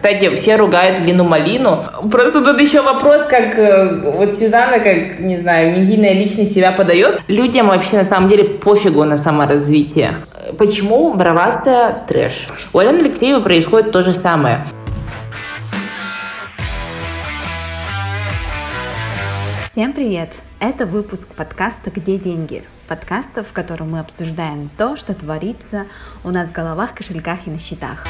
Кстати, все ругают Лину Малину. Просто тут еще вопрос, как э, вот Сюзанна, как, не знаю, медийная личность себя подает. Людям вообще на самом деле пофигу на саморазвитие. Почему бравастая трэш? У Алены Алексеевой происходит то же самое. Всем привет! Это выпуск подкаста «Где деньги?» Подкаста, в котором мы обсуждаем то, что творится у нас в головах, кошельках и на счетах.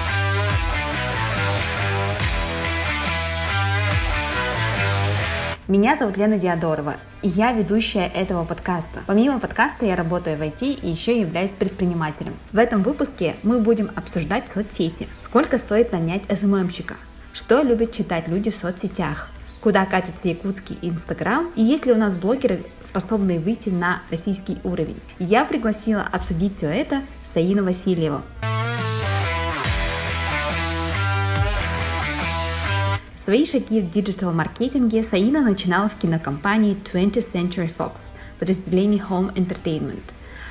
Меня зовут Лена Диадорова, и я ведущая этого подкаста. Помимо подкаста я работаю в IT и еще являюсь предпринимателем. В этом выпуске мы будем обсуждать соцсети. Сколько стоит нанять СММщика? Что любят читать люди в соцсетях? Куда катится якутский Инстаграм? И есть ли у нас блогеры, способные выйти на российский уровень? Я пригласила обсудить все это Саину Васильеву. Свои шаги в диджитал-маркетинге Саина начинала в кинокомпании 20th Century Fox, подразделении Home Entertainment.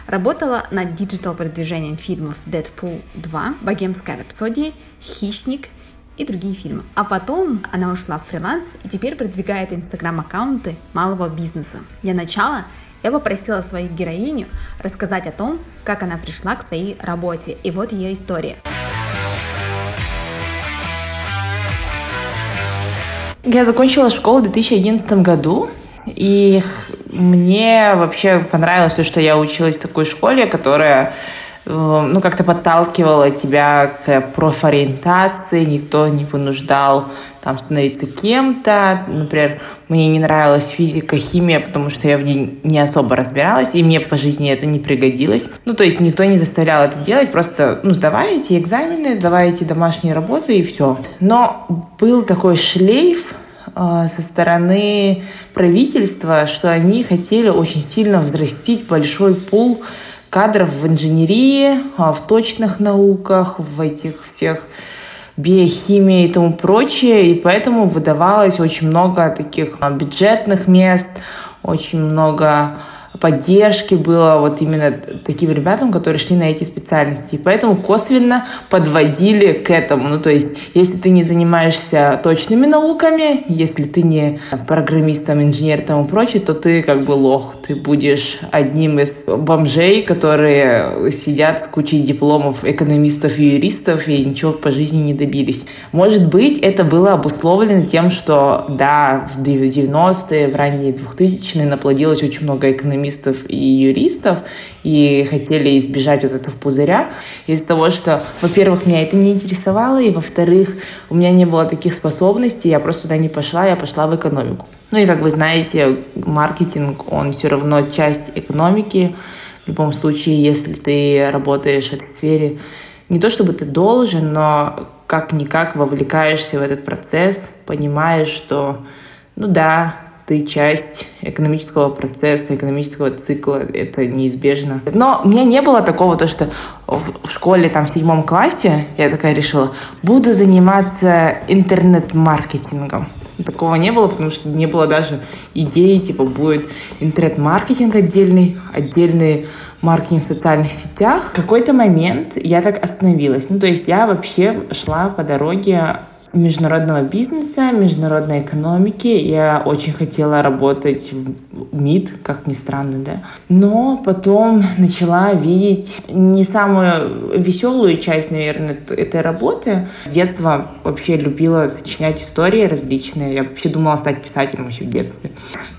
Работала над диджитал-продвижением фильмов «Дэдпул 2», «Богемская рапсодия», «Хищник» и другие фильмы. А потом она ушла в фриланс и теперь продвигает инстаграм-аккаунты малого бизнеса. Для начала я попросила свою героиню рассказать о том, как она пришла к своей работе. И вот ее история. Я закончила школу в 2011 году, и мне вообще понравилось то, что я училась в такой школе, которая ну, как-то подталкивала тебя к профориентации, никто не вынуждал там становиться кем-то. Например, мне не нравилась физика, химия, потому что я в ней не особо разбиралась, и мне по жизни это не пригодилось. Ну, то есть никто не заставлял это делать, просто, ну, сдавайте экзамены, сдавайте домашние работы и все. Но был такой шлейф, э, со стороны правительства, что они хотели очень сильно взрастить большой пул кадров в инженерии, а, в точных науках, в этих всех биохимии и тому прочее, и поэтому выдавалось очень много таких а, бюджетных мест, очень много поддержки было вот именно таким ребятам, которые шли на эти специальности. И поэтому косвенно подводили к этому. Ну, то есть, если ты не занимаешься точными науками, если ты не программистом, инженер и тому прочее, то ты как бы лох. Ты будешь одним из бомжей, которые сидят с кучей дипломов экономистов и юристов и ничего по жизни не добились. Может быть, это было обусловлено тем, что, да, в 90-е, в ранние 2000-е наплодилось очень много экономистов, экономистов и юристов, и хотели избежать вот этого пузыря из-за того, что, во-первых, меня это не интересовало, и, во-вторых, у меня не было таких способностей, я просто туда не пошла, я пошла в экономику. Ну и, как вы знаете, маркетинг, он все равно часть экономики. В любом случае, если ты работаешь в этой сфере, не то чтобы ты должен, но как-никак вовлекаешься в этот процесс, понимаешь, что, ну да, ты часть экономического процесса, экономического цикла, это неизбежно. Но у меня не было такого, то, что в школе, там, в седьмом классе, я такая решила, буду заниматься интернет-маркетингом. Такого не было, потому что не было даже идеи, типа, будет интернет-маркетинг отдельный, отдельный маркетинг в социальных сетях. В какой-то момент я так остановилась. Ну, то есть я вообще шла по дороге международного бизнеса, международной экономики. Я очень хотела работать в МИД, как ни странно, да. Но потом начала видеть не самую веселую часть, наверное, этой работы. С детства вообще любила сочинять истории различные. Я вообще думала стать писателем еще в детстве.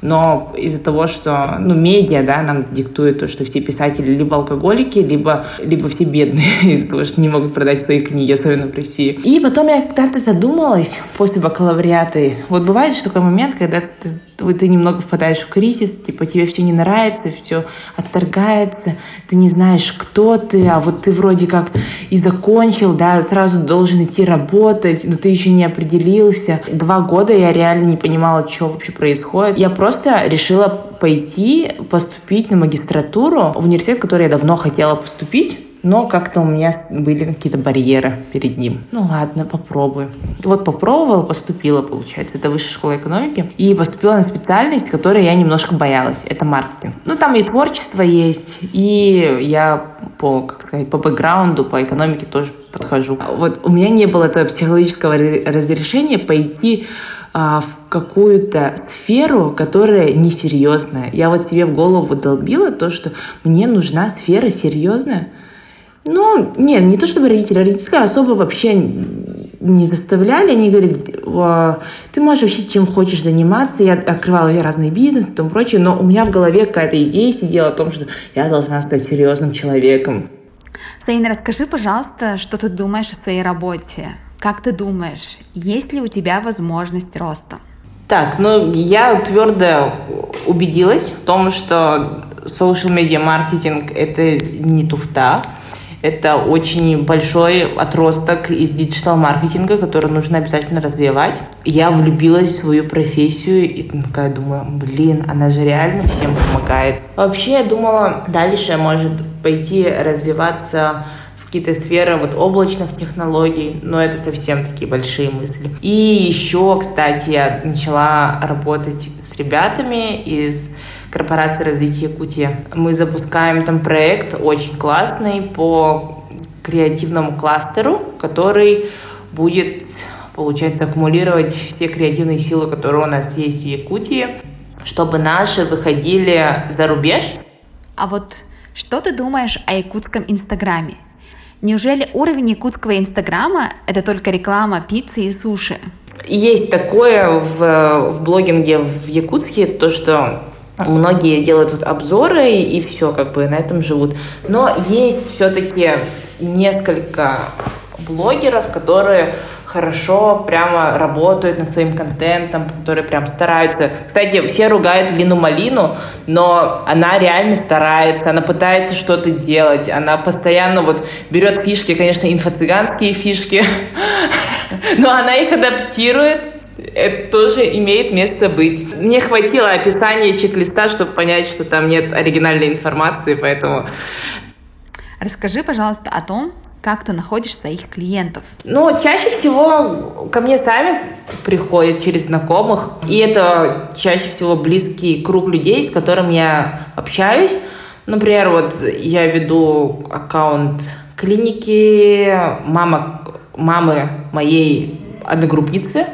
Но из-за того, что, ну, медиа, да, нам диктует то, что все писатели либо алкоголики, либо, либо все бедные из-за того, что не могут продать свои книги, особенно в России. И потом я когда-то задумалась, задумалась после бакалавриата. Вот бывает же такой момент, когда ты, ты немного впадаешь в кризис, типа тебе все не нравится, все отторгается, ты не знаешь, кто ты, а вот ты вроде как и закончил, да, сразу должен идти работать, но ты еще не определился. Два года я реально не понимала, что вообще происходит. Я просто решила пойти поступить на магистратуру в университет, в который я давно хотела поступить но как-то у меня были какие-то барьеры перед ним. Ну ладно, попробую. Вот попробовала, поступила, получается. Это высшая школа экономики. И поступила на специальность, которой я немножко боялась. Это маркетинг. Ну там и творчество есть, и я по, как сказать, по бэкграунду, по экономике тоже подхожу. Вот у меня не было этого психологического разрешения пойти а, в какую-то сферу, которая несерьезная. Я вот себе в голову долбила то, что мне нужна сфера серьезная. Ну, не, не то чтобы родители, родители особо вообще не заставляли, они говорили, ты можешь вообще чем хочешь заниматься, я открывала я разные бизнесы и тому прочее, но у меня в голове какая-то идея сидела о том, что я должна стать серьезным человеком. Таина, расскажи, пожалуйста, что ты думаешь о своей работе? Как ты думаешь, есть ли у тебя возможность роста? Так, ну я твердо убедилась в том, что social media маркетинг это не туфта, это очень большой отросток из диджитал-маркетинга, который нужно обязательно развивать. Я влюбилась в свою профессию и такая думаю, блин, она же реально всем помогает. Вообще я думала, дальше может пойти развиваться какие-то сферы вот облачных технологий, но это совсем такие большие мысли. И еще, кстати, я начала работать с ребятами из корпорации развития Якутии. Мы запускаем там проект очень классный по креативному кластеру, который будет, получается, аккумулировать все креативные силы, которые у нас есть в Якутии, чтобы наши выходили за рубеж. А вот что ты думаешь о якутском Инстаграме? Неужели уровень якутского Инстаграма – это только реклама пиццы и суши? Есть такое в, в блогинге в Якутске, то, что Многие делают вот обзоры и все, как бы на этом живут. Но есть все-таки несколько блогеров, которые хорошо прямо работают над своим контентом, которые прям стараются. Кстати, все ругают Лину Малину, но она реально старается, она пытается что-то делать, она постоянно вот берет фишки, конечно, инфо-цыганские фишки, но она их адаптирует это тоже имеет место быть. Мне хватило описания чек-листа, чтобы понять, что там нет оригинальной информации, поэтому... Расскажи, пожалуйста, о том, как ты находишь своих клиентов? Ну, чаще всего ко мне сами приходят через знакомых. И это чаще всего близкий круг людей, с которым я общаюсь. Например, вот я веду аккаунт клиники мама, мамы моей одногруппницы,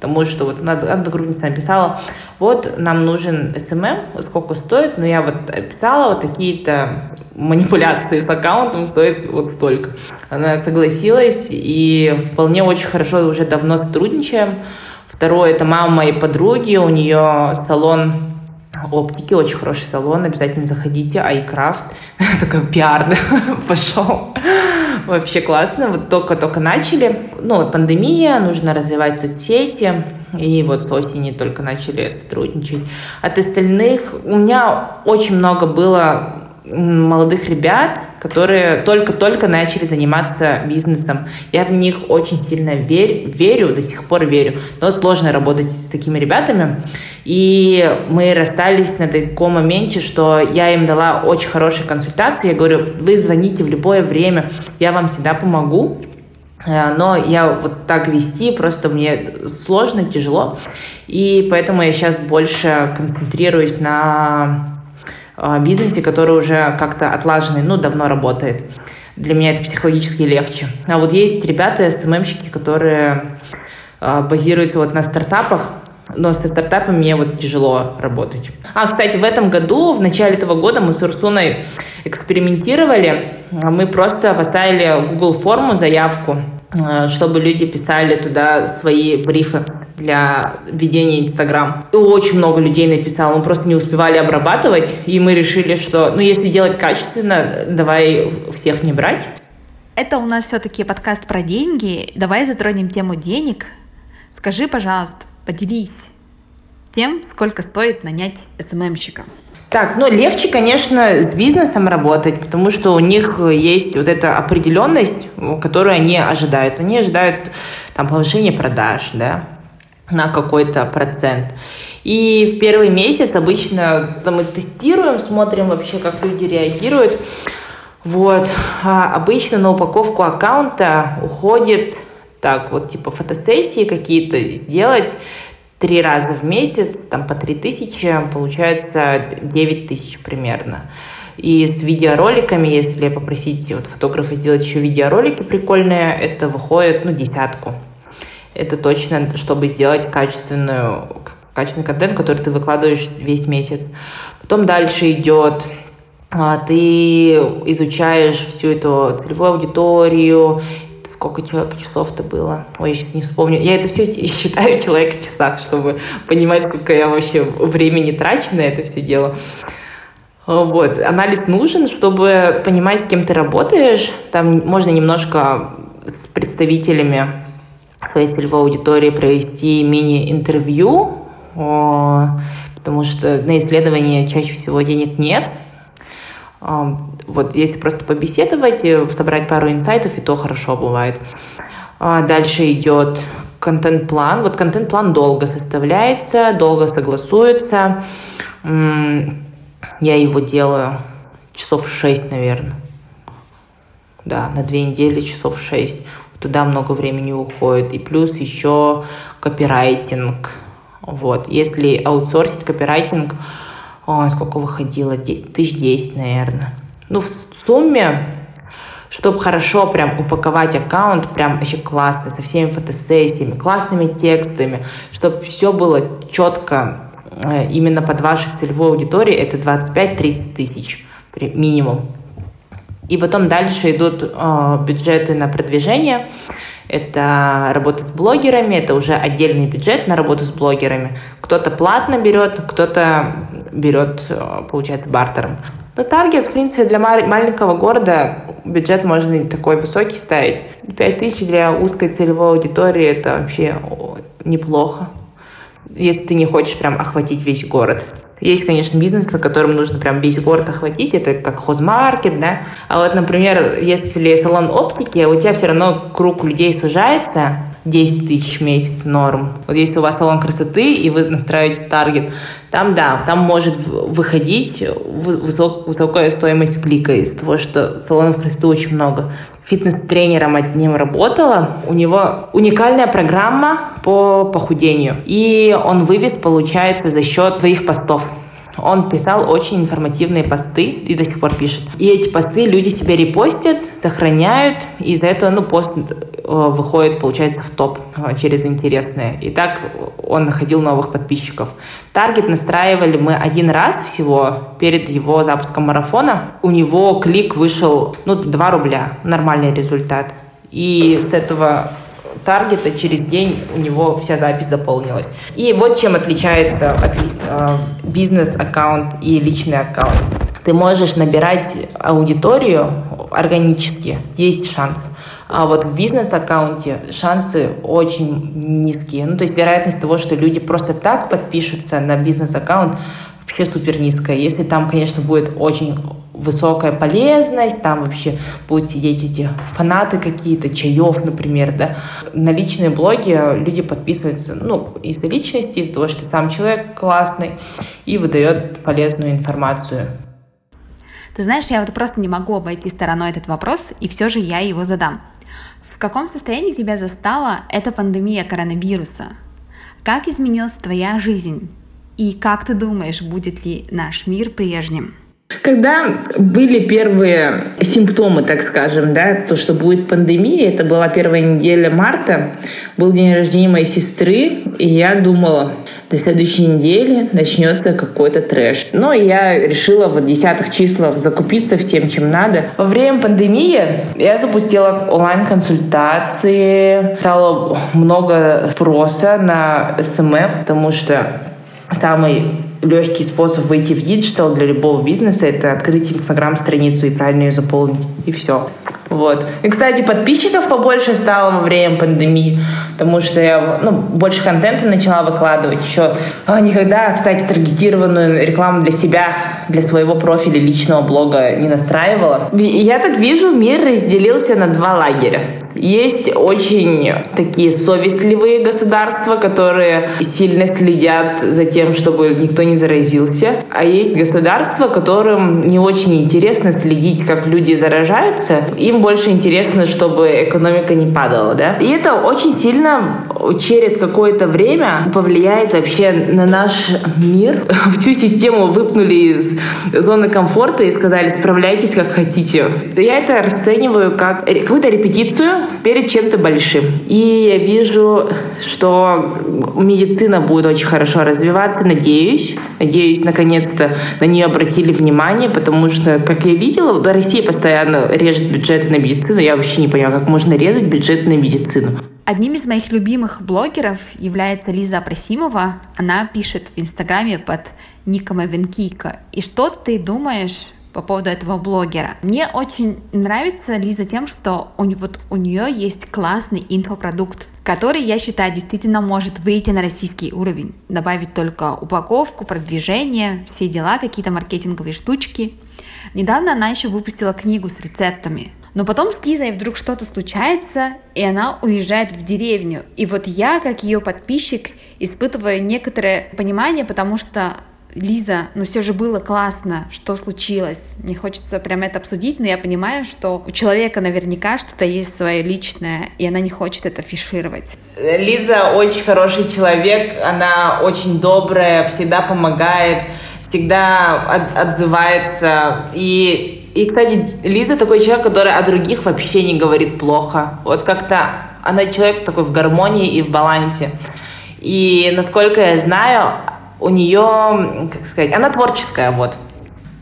Потому что вот одногруппница написала, вот нам нужен SMM, сколько стоит, но я вот описала вот такие-то манипуляции с аккаунтом стоит вот столько. Она согласилась и вполне очень хорошо уже давно сотрудничаем. Второе, это мама моей подруги, у нее салон оптики, очень хороший салон, обязательно заходите, iCraft, такой пиар пошел. Вообще классно, вот только-только начали. Ну, вот пандемия, нужно развивать соцсети, и вот с осени только начали сотрудничать. От остальных у меня очень много было молодых ребят, которые только-только начали заниматься бизнесом. Я в них очень сильно верь, верю, до сих пор верю, но сложно работать с такими ребятами. И мы расстались на таком моменте, что я им дала очень хорошие консультации. Я говорю, вы звоните в любое время, я вам всегда помогу. Э, но я вот так вести просто мне сложно, тяжело. И поэтому я сейчас больше концентрируюсь на бизнесе, который уже как-то отлаженный, ну, давно работает. Для меня это психологически легче. А вот есть ребята, СММщики, которые а, базируются вот на стартапах, но со стартапами мне вот тяжело работать. А, кстати, в этом году, в начале этого года мы с Урсуной экспериментировали. Мы просто поставили Google форму, заявку, а, чтобы люди писали туда свои брифы для ведения Инстаграм. И очень много людей написало, мы просто не успевали обрабатывать, и мы решили, что, ну, если делать качественно, давай всех не брать. Это у нас все-таки подкаст про деньги. Давай затронем тему денег. Скажи, пожалуйста, поделись тем, сколько стоит нанять СММщика. Так, ну легче, конечно, с бизнесом работать, потому что у них есть вот эта определенность, которую они ожидают. Они ожидают там повышения продаж, да, на какой-то процент. И в первый месяц обычно там, мы тестируем, смотрим вообще, как люди реагируют. Вот. А обычно на упаковку аккаунта уходит так вот типа фотосессии какие-то сделать три раза в месяц, там по три тысячи, получается девять тысяч примерно. И с видеороликами, если попросить вот, фотографа сделать еще видеоролики прикольные, это выходит ну, десятку. Это точно, чтобы сделать качественную, качественный контент, который ты выкладываешь весь месяц. Потом дальше идет а, ты изучаешь всю эту целевую аудиторию, сколько человек часов-то было. Ой, я не вспомню. Я это все считаю человек в часах, чтобы понимать, сколько я вообще времени трачу на это все дело. Вот. Анализ нужен, чтобы понимать, с кем ты работаешь. Там можно немножко с представителями своей целевой аудитории провести мини-интервью, потому что на исследование чаще всего денег нет. Вот если просто побеседовать, э, собрать пару инсайтов, и то хорошо бывает. А дальше идет контент-план. Вот контент-план долго составляется, долго согласуется. Я его делаю часов 6, наверное. Да, на две недели часов 6. Туда много времени уходит. И плюс еще копирайтинг. Вот. Если аутсорсить копирайтинг, Ой, сколько выходило? Тысяч десять, наверное. Ну, в сумме, чтобы хорошо прям упаковать аккаунт, прям вообще классно, со всеми фотосессиями, классными текстами, чтобы все было четко э, именно под вашу целевую аудиторию, это 25-30 тысяч минимум. И потом дальше идут э, бюджеты на продвижение. Это работа с блогерами, это уже отдельный бюджет на работу с блогерами. Кто-то платно берет, кто-то берет, э, получается, бартером. Но таргет, в принципе, для маленького города бюджет можно не такой высокий ставить. 5 тысяч для узкой целевой аудитории – это вообще неплохо, если ты не хочешь прям охватить весь город. Есть, конечно, бизнесы, которым нужно прям весь город охватить, это как хозмаркет, да. А вот, например, если салон оптики, у тебя все равно круг людей сужается, 10 тысяч в месяц норм. Вот если у вас салон красоты, и вы настраиваете таргет, там, да, там может выходить высок, высокая стоимость клика из того, что салонов красоты очень много. Фитнес-тренером одним работала. У него уникальная программа по похудению. И он вывез, получается, за счет своих постов. Он писал очень информативные посты и до сих пор пишет. И эти посты люди себе репостят, сохраняют, и из-за этого ну, пост э, выходит, получается, в топ э, через интересное. И так он находил новых подписчиков. Таргет настраивали мы один раз всего перед его запуском марафона. У него клик вышел, ну, 2 рубля. Нормальный результат. И с этого таргета через день у него вся запись заполнилась. И вот чем отличается от, э, бизнес-аккаунт и личный аккаунт. Ты можешь набирать аудиторию органически, есть шанс. А вот в бизнес-аккаунте шансы очень низкие. Ну, то есть вероятность того, что люди просто так подпишутся на бизнес-аккаунт, вообще супер низкая. Если там, конечно, будет очень высокая полезность, там вообще будут сидеть эти фанаты какие-то, чаев, например, да. На личные блоги люди подписываются, ну, из-за личности, из-за того, что сам человек классный и выдает полезную информацию. Ты знаешь, я вот просто не могу обойти стороной этот вопрос, и все же я его задам. В каком состоянии тебя застала эта пандемия коронавируса? Как изменилась твоя жизнь? И как ты думаешь, будет ли наш мир прежним? Когда были первые симптомы, так скажем, да, то, что будет пандемия, это была первая неделя марта, был день рождения моей сестры, и я думала, до следующей недели начнется какой-то трэш. Но я решила в десятых числах закупиться всем, чем надо. Во время пандемии я запустила онлайн-консультации, стало много спроса на SMM, потому что самый легкий способ выйти в digital для любого бизнеса — это открыть инстаграм-страницу и правильно ее заполнить, и все. Вот. И, кстати, подписчиков побольше стало во время пандемии, потому что я ну, больше контента начала выкладывать. Еще а, никогда, кстати, таргетированную рекламу для себя, для своего профиля личного блога не настраивала. И я так вижу, мир разделился на два лагеря. Есть очень такие совестливые государства, которые сильно следят за тем, чтобы никто не заразился. А есть государства, которым не очень интересно следить, как люди заражаются. Им больше интересно, чтобы экономика не падала. Да? И это очень сильно через какое-то время повлияет вообще на наш мир. Всю систему выпнули из зоны комфорта и сказали, справляйтесь как хотите. Я это расцениваю как какую-то репетицию перед чем-то большим. И я вижу, что медицина будет очень хорошо развиваться, надеюсь. Надеюсь, наконец-то на нее обратили внимание, потому что, как я видела, Россия постоянно режет бюджеты на медицину. Я вообще не понимаю, как можно резать бюджет на медицину. Одним из моих любимых блогеров является Лиза Абрасимова. Она пишет в Инстаграме под ником Эвенкийка. И что ты думаешь по поводу этого блогера. Мне очень нравится Лиза тем, что у, вот, у нее есть классный инфопродукт, который, я считаю, действительно может выйти на российский уровень. Добавить только упаковку, продвижение, все дела, какие-то маркетинговые штучки. Недавно она еще выпустила книгу с рецептами. Но потом с Лизой вдруг что-то случается, и она уезжает в деревню. И вот я, как ее подписчик, испытываю некоторое понимание, потому что Лиза, ну все же было классно, что случилось. Мне хочется прям это обсудить, но я понимаю, что у человека наверняка что-то есть свое личное, и она не хочет это фишировать. Лиза очень хороший человек, она очень добрая, всегда помогает, всегда от, отзывается. И, и, кстати, Лиза такой человек, который о других вообще не говорит плохо. Вот как-то она человек такой в гармонии и в балансе. И насколько я знаю, у нее, как сказать, она творческая, вот.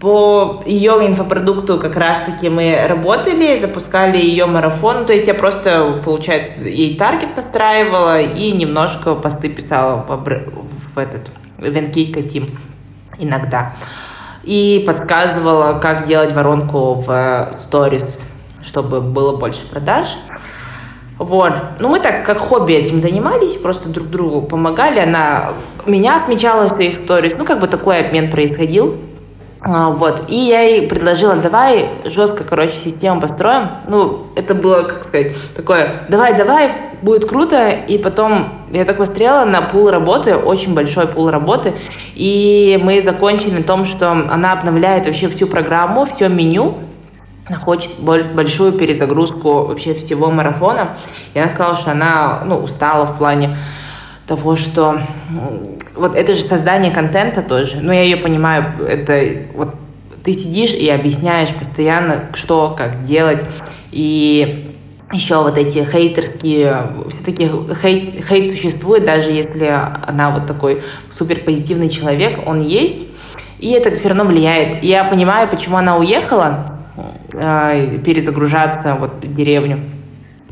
По ее инфопродукту как раз-таки мы работали, запускали ее марафон. То есть я просто, получается, ей таргет настраивала и немножко посты писала в этот Венкейка Тим иногда. И подсказывала, как делать воронку в сторис, чтобы было больше продаж. Вот. Ну, мы так, как хобби этим занимались, просто друг другу помогали. Она меня отмечала в своих сторис. Ну, как бы такой обмен происходил. А, вот. И я ей предложила, давай жестко, короче, систему построим. Ну, это было, как сказать, такое, давай, давай, будет круто. И потом я так посмотрела на пул работы, очень большой пул работы. И мы закончили на том, что она обновляет вообще всю программу, все меню, хочет большую перезагрузку вообще всего марафона. И она сказала, что она ну, устала в плане того, что вот это же создание контента тоже. Ну, я ее понимаю, это вот ты сидишь и объясняешь постоянно, что, как делать. И еще вот эти хейтерские, все-таки хейт, хейт существует, даже если она вот такой супер позитивный человек, он есть, и это все равно влияет. Я понимаю, почему она уехала, перезагружаться вот деревню.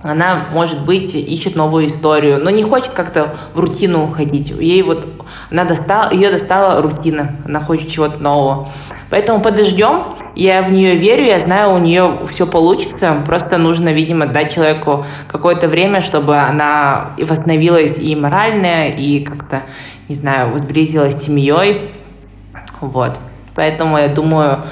Она, может быть, ищет новую историю, но не хочет как-то в рутину уходить. Ей вот, она достала, ее достала рутина, она хочет чего-то нового. Поэтому подождем, я в нее верю, я знаю, у нее все получится. Просто нужно, видимо, дать человеку какое-то время, чтобы она восстановилась и морально, и как-то, не знаю, возблизилась с семьей. Вот. Поэтому я думаю,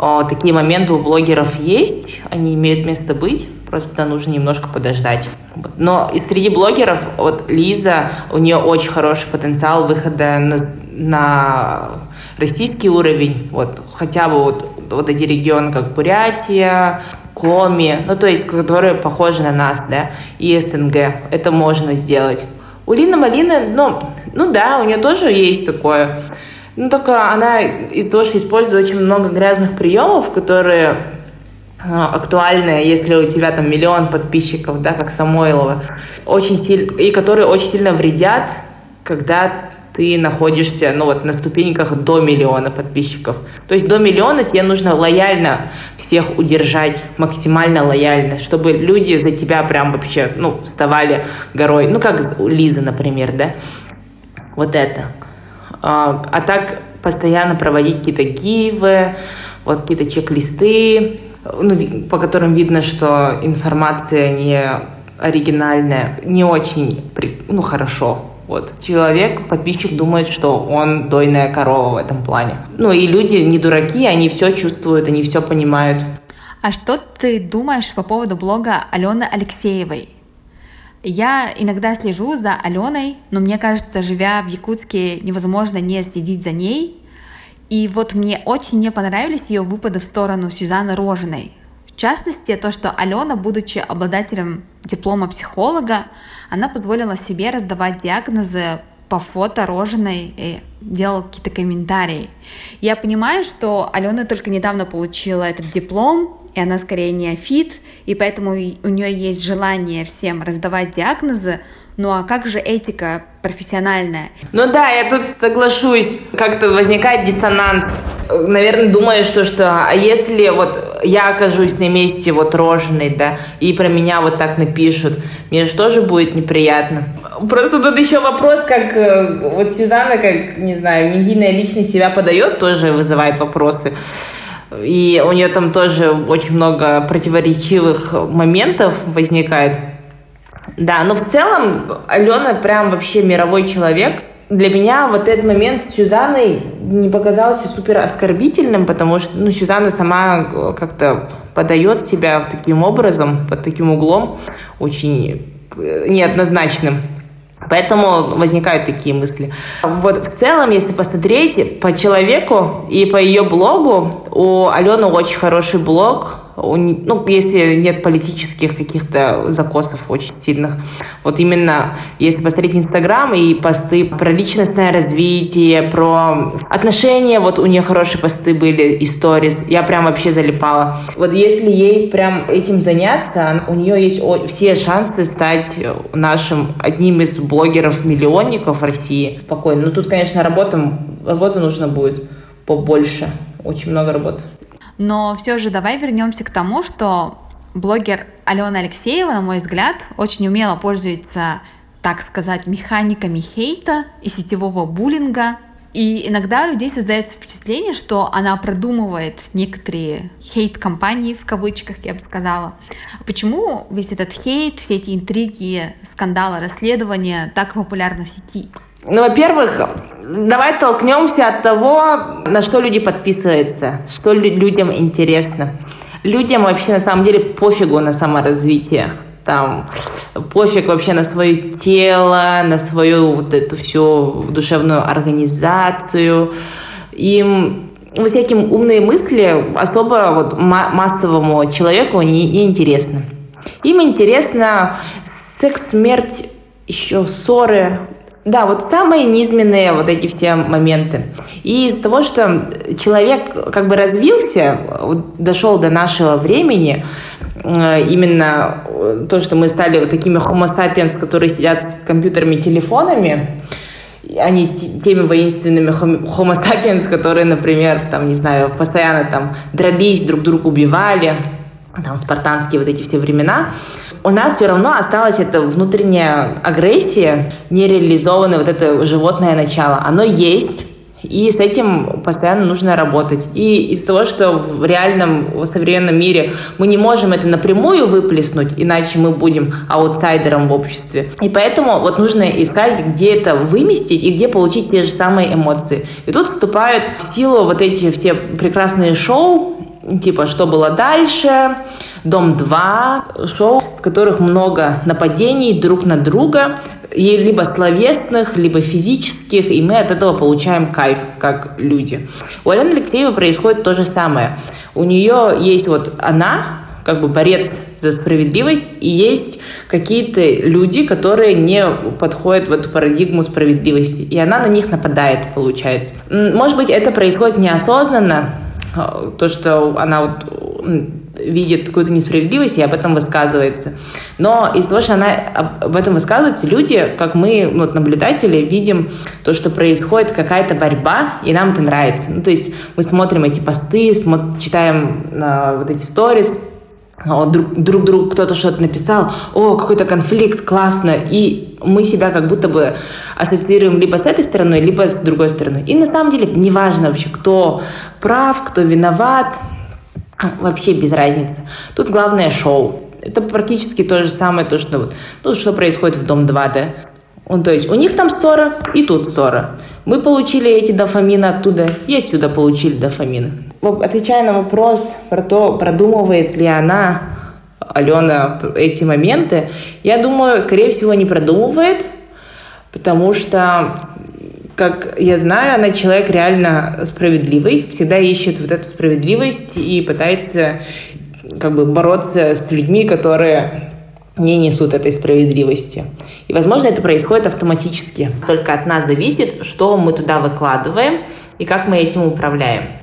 Такие моменты у блогеров есть, они имеют место быть, просто нужно немножко подождать. Но и среди блогеров, вот Лиза, у нее очень хороший потенциал выхода на, на российский уровень, вот хотя бы вот, вот эти регионы, как Бурятия, Коми, ну то есть, которые похожи на нас, да, и СНГ, это можно сделать. У Лины Малины, ну, ну да, у нее тоже есть такое ну, только она тоже использует очень много грязных приемов, которые а, актуальные, если у тебя там миллион подписчиков, да, как Самойлова, очень сильно, и которые очень сильно вредят, когда ты находишься, ну вот, на ступеньках до миллиона подписчиков. То есть до миллиона тебе нужно лояльно всех удержать, максимально лояльно, чтобы люди за тебя прям вообще, ну, вставали горой. Ну, как Лиза, например, да? Вот это. А, а так постоянно проводить какие-то гивы, вот какие-то чек-листы, ну, по которым видно, что информация не оригинальная, не очень, ну, хорошо. Вот. Человек, подписчик думает, что он дойная корова в этом плане. Ну и люди не дураки, они все чувствуют, они все понимают. А что ты думаешь по поводу блога Алены Алексеевой? Я иногда слежу за Аленой, но мне кажется, живя в Якутске, невозможно не следить за ней. И вот мне очень не понравились ее выпады в сторону Сюзанны Рожиной. В частности, то, что Алена, будучи обладателем диплома психолога, она позволила себе раздавать диагнозы по фото Рожиной и делал какие-то комментарии. Я понимаю, что Алена только недавно получила этот диплом, и она скорее неофит, и поэтому у нее есть желание всем раздавать диагнозы, ну а как же этика профессиональная? Ну да, я тут соглашусь, как-то возникает диссонанс. Наверное, думаю, что, что а если вот я окажусь на месте вот роженой, да, и про меня вот так напишут, мне же тоже будет неприятно. Просто тут еще вопрос, как э, вот Сюзанна, как, не знаю, медийная личность себя подает, тоже вызывает вопросы. И у нее там тоже очень много противоречивых моментов возникает. Да, но в целом Алена прям вообще мировой человек. Для меня вот этот момент с Сюзанной не показался супер оскорбительным, потому что ну, Сюзанна сама как-то подает себя таким образом, под таким углом, очень неоднозначным. Поэтому возникают такие мысли. Вот в целом, если посмотреть по человеку и по ее блогу, у Алены очень хороший блог, ну, если нет политических каких-то закосов очень сильных. Вот именно, если посмотреть Инстаграм и посты про личностное развитие, про отношения, вот у нее хорошие посты были, истории, я прям вообще залипала. Вот если ей прям этим заняться, у нее есть все шансы стать нашим одним из блогеров-миллионников России. Спокойно. Ну, тут, конечно, работа, работа нужно будет побольше. Очень много работы. Но все же давай вернемся к тому, что блогер Алена Алексеева, на мой взгляд, очень умело пользуется, так сказать, механиками хейта и сетевого буллинга. И иногда у людей создается впечатление, что она продумывает некоторые хейт-компании, в кавычках, я бы сказала. Почему весь этот хейт, все эти интриги, скандалы, расследования так популярны в сети? Ну, во-первых, давай толкнемся от того, на что люди подписываются, что людям интересно. Людям вообще на самом деле пофигу на саморазвитие. Там пофиг вообще на свое тело, на свою вот эту всю душевную организацию. Им вот всяким умные мысли особо вот массовому человеку не, не интересны. Им интересно секс, смерть, еще ссоры, да, вот самые низменные вот эти все моменты. И из-за того, что человек как бы развился, дошел до нашего времени, э, именно то, что мы стали вот такими homo sapiens, которые сидят с компьютерами, телефонами, а не теми воинственными homo sapiens, которые, например, там, не знаю, постоянно там дробились, друг друга убивали, там, спартанские вот эти все времена, у нас все равно осталась эта внутренняя агрессия, нереализованное вот это животное начало. Оно есть, и с этим постоянно нужно работать. И из-за того, что в реальном, в современном мире мы не можем это напрямую выплеснуть, иначе мы будем аутсайдером в обществе. И поэтому вот нужно искать, где это выместить и где получить те же самые эмоции. И тут вступают в силу вот эти все прекрасные шоу, типа «Что было дальше?», «Дом-2», шоу, в которых много нападений друг на друга, и либо словесных, либо физических, и мы от этого получаем кайф, как люди. У Алены Алексеевой происходит то же самое. У нее есть вот она, как бы борец за справедливость, и есть какие-то люди, которые не подходят в эту парадигму справедливости, и она на них нападает, получается. Может быть, это происходит неосознанно, то, что она вот видит какую-то несправедливость и об этом высказывается. Но из-за того, что она об этом высказывается, люди, как мы, вот, наблюдатели, видим то, что происходит какая-то борьба, и нам это нравится. Ну, то есть мы смотрим эти посты, смотрим, читаем э, вот эти сторис, друг, друг другу кто-то что-то написал, о, какой-то конфликт, классно, и мы себя как будто бы ассоциируем либо с этой стороной, либо с другой стороной. И на самом деле неважно вообще, кто прав, кто виноват, вообще без разницы. Тут главное шоу. Это практически то же самое, то, что, вот, ну, что происходит в Дом-2, да? Он, то есть у них там ссора, и тут ссора. Мы получили эти дофамины оттуда, и отсюда получили дофамины. Отвечая на вопрос про то, продумывает ли она, Алена, эти моменты, я думаю, скорее всего, не продумывает, потому что как я знаю, она человек реально справедливый, всегда ищет вот эту справедливость и пытается как бы бороться с людьми, которые не несут этой справедливости. И, возможно, это происходит автоматически. Только от нас зависит, что мы туда выкладываем и как мы этим управляем.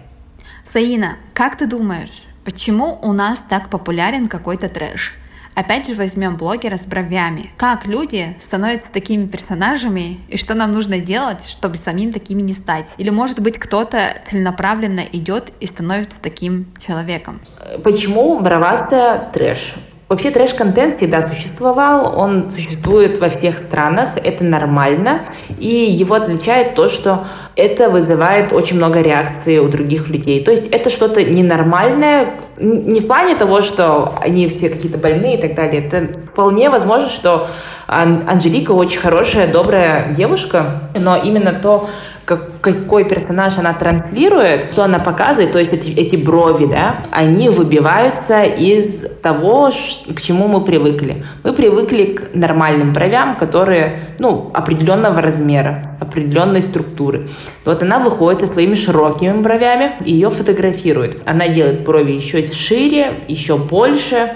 Саина, как ты думаешь, почему у нас так популярен какой-то трэш? Опять же возьмем блогера с бровями. Как люди становятся такими персонажами и что нам нужно делать, чтобы самим такими не стать? Или может быть кто-то целенаправленно идет и становится таким человеком? Почему бровастая трэш? Вообще трэш-контент всегда существовал, он существует во всех странах, это нормально, и его отличает то, что это вызывает очень много реакций у других людей. То есть это что-то ненормальное, не в плане того, что они все какие-то больные и так далее. Это вполне возможно, что Анжелика очень хорошая, добрая девушка, но именно то, как, какой персонаж она транслирует, что она показывает, то есть эти, эти брови, да, они выбиваются из того, к чему мы привыкли. Мы привыкли к нормальным бровям, которые, ну, определенного размера, определенной структуры. Вот она выходит со своими широкими бровями и ее фотографирует. Она делает брови еще шире, еще больше.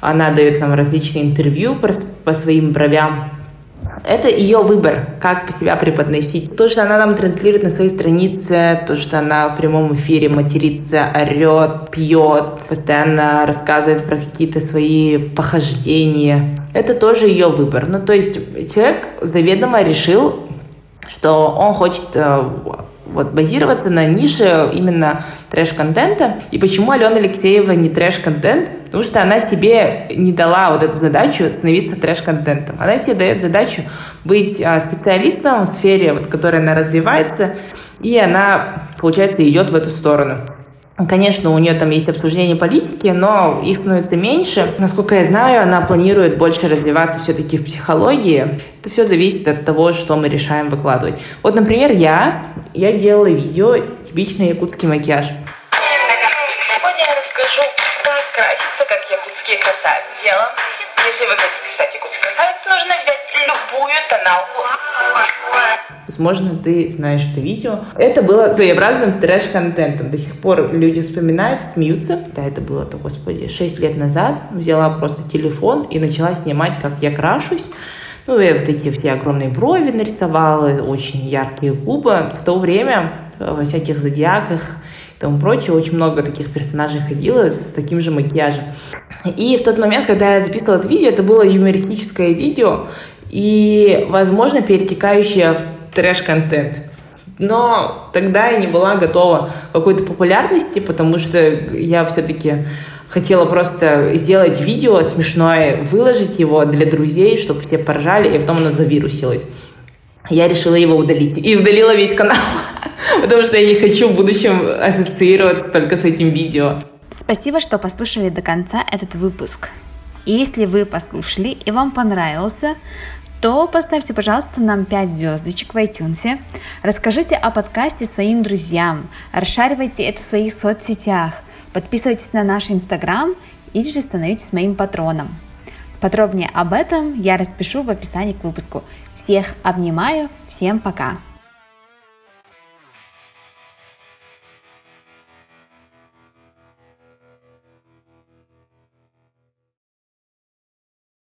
Она дает нам различные интервью по, по своим бровям. Это ее выбор, как себя преподносить. То, что она нам транслирует на своей странице, то, что она в прямом эфире матерится, орет, пьет, постоянно рассказывает про какие-то свои похождения, это тоже ее выбор. Ну, то есть человек заведомо решил, что он хочет э, вот, базироваться на нише именно трэш-контента. И почему Алена Алексеева не трэш-контент? Потому что она себе не дала вот эту задачу становиться трэш-контентом. Она себе дает задачу быть а, специалистом в сфере, вот, в которой она развивается, и она, получается, идет в эту сторону. Конечно, у нее там есть обсуждение политики, но их становится меньше. Насколько я знаю, она планирует больше развиваться все-таки в психологии. Это все зависит от того, что мы решаем выкладывать. Вот, например, я, я делала видео «Типичный якутский макияж». Сегодня я расскажу, как краситься, как якутские красавицы. Дело. Если вы хотите якутской красавицей, нужно взять любую тоналку. Возможно, ты знаешь это видео. Это было своеобразным трэш-контентом. До сих пор люди вспоминают, смеются. Да, это было, то, господи, 6 лет назад. Взяла просто телефон и начала снимать, как я крашусь. Ну, я вот эти все огромные брови нарисовала, очень яркие губы. В то время во всяких зодиаках тому прочее очень много таких персонажей ходило с таким же макияжем. И в тот момент, когда я записывала это видео, это было юмористическое видео и, возможно, перетекающее в трэш-контент. Но тогда я не была готова к какой-то популярности, потому что я все-таки хотела просто сделать видео смешное, выложить его для друзей, чтобы все поржали, и потом оно завирусилось. Я решила его удалить. И удалила весь канал, потому что я не хочу в будущем ассоциироваться только с этим видео. Спасибо, что послушали до конца этот выпуск. И если вы послушали и вам понравился, то поставьте, пожалуйста, нам 5 звездочек в iTunes. Расскажите о подкасте своим друзьям. Расшаривайте это в своих соцсетях. Подписывайтесь на наш Инстаграм или же становитесь моим патроном. Подробнее об этом я распишу в описании к выпуску. Всех обнимаю, всем пока!